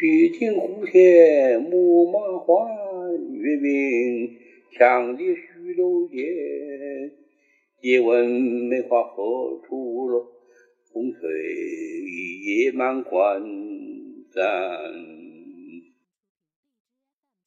雪听胡天木马还，月明羌笛徐楼间。借问梅花何处落？风吹夜满关山。